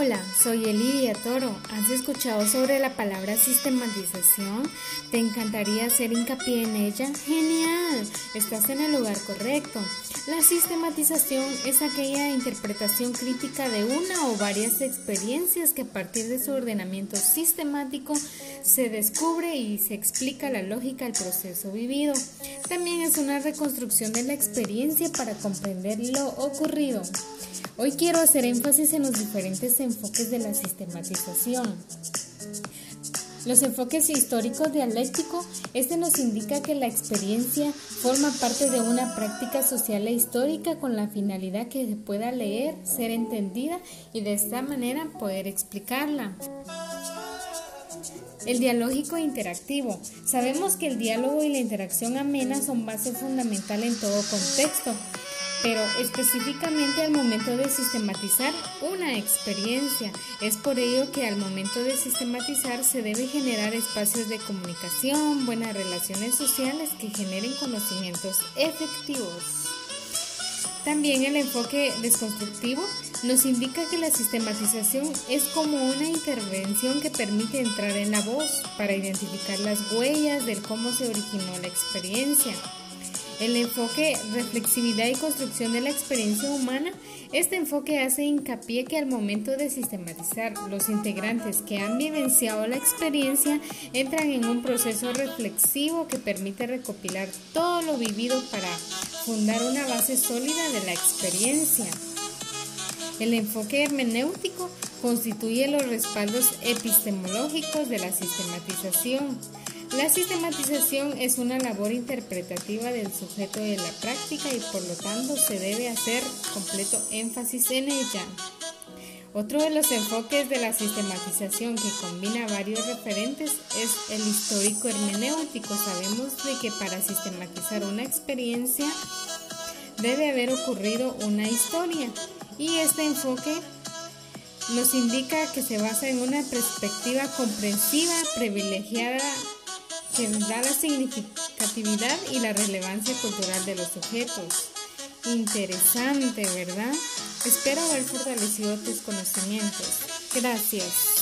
Hola, soy Elidia Toro. ¿Has escuchado sobre la palabra sistematización? ¿Te encantaría hacer hincapié en ella? Genial, estás en el lugar correcto. La sistematización es aquella interpretación crítica de una o varias experiencias que a partir de su ordenamiento sistemático se descubre y se explica la lógica del proceso vivido. También es una reconstrucción de la experiencia para comprender lo ocurrido. Hoy quiero hacer énfasis en los diferentes enfoques de la sistematización. Los enfoques históricos dialécticos, este nos indica que la experiencia forma parte de una práctica social e histórica con la finalidad que se pueda leer, ser entendida y de esta manera poder explicarla. El dialógico e interactivo. Sabemos que el diálogo y la interacción amena son base fundamental en todo contexto pero específicamente al momento de sistematizar una experiencia. Es por ello que al momento de sistematizar se debe generar espacios de comunicación, buenas relaciones sociales que generen conocimientos efectivos. También el enfoque desconstructivo nos indica que la sistematización es como una intervención que permite entrar en la voz para identificar las huellas del cómo se originó la experiencia. El enfoque reflexividad y construcción de la experiencia humana, este enfoque hace hincapié que al momento de sistematizar los integrantes que han vivenciado la experiencia entran en un proceso reflexivo que permite recopilar todo lo vivido para fundar una base sólida de la experiencia. El enfoque hermenéutico constituye los respaldos epistemológicos de la sistematización. La sistematización es una labor interpretativa del sujeto de la práctica y por lo tanto se debe hacer completo énfasis en ella. Otro de los enfoques de la sistematización que combina varios referentes es el histórico hermenéutico. Sabemos de que para sistematizar una experiencia debe haber ocurrido una historia y este enfoque nos indica que se basa en una perspectiva comprensiva, privilegiada que da la significatividad y la relevancia cultural de los sujetos. Interesante, ¿verdad? Espero haber fortalecido tus conocimientos. Gracias.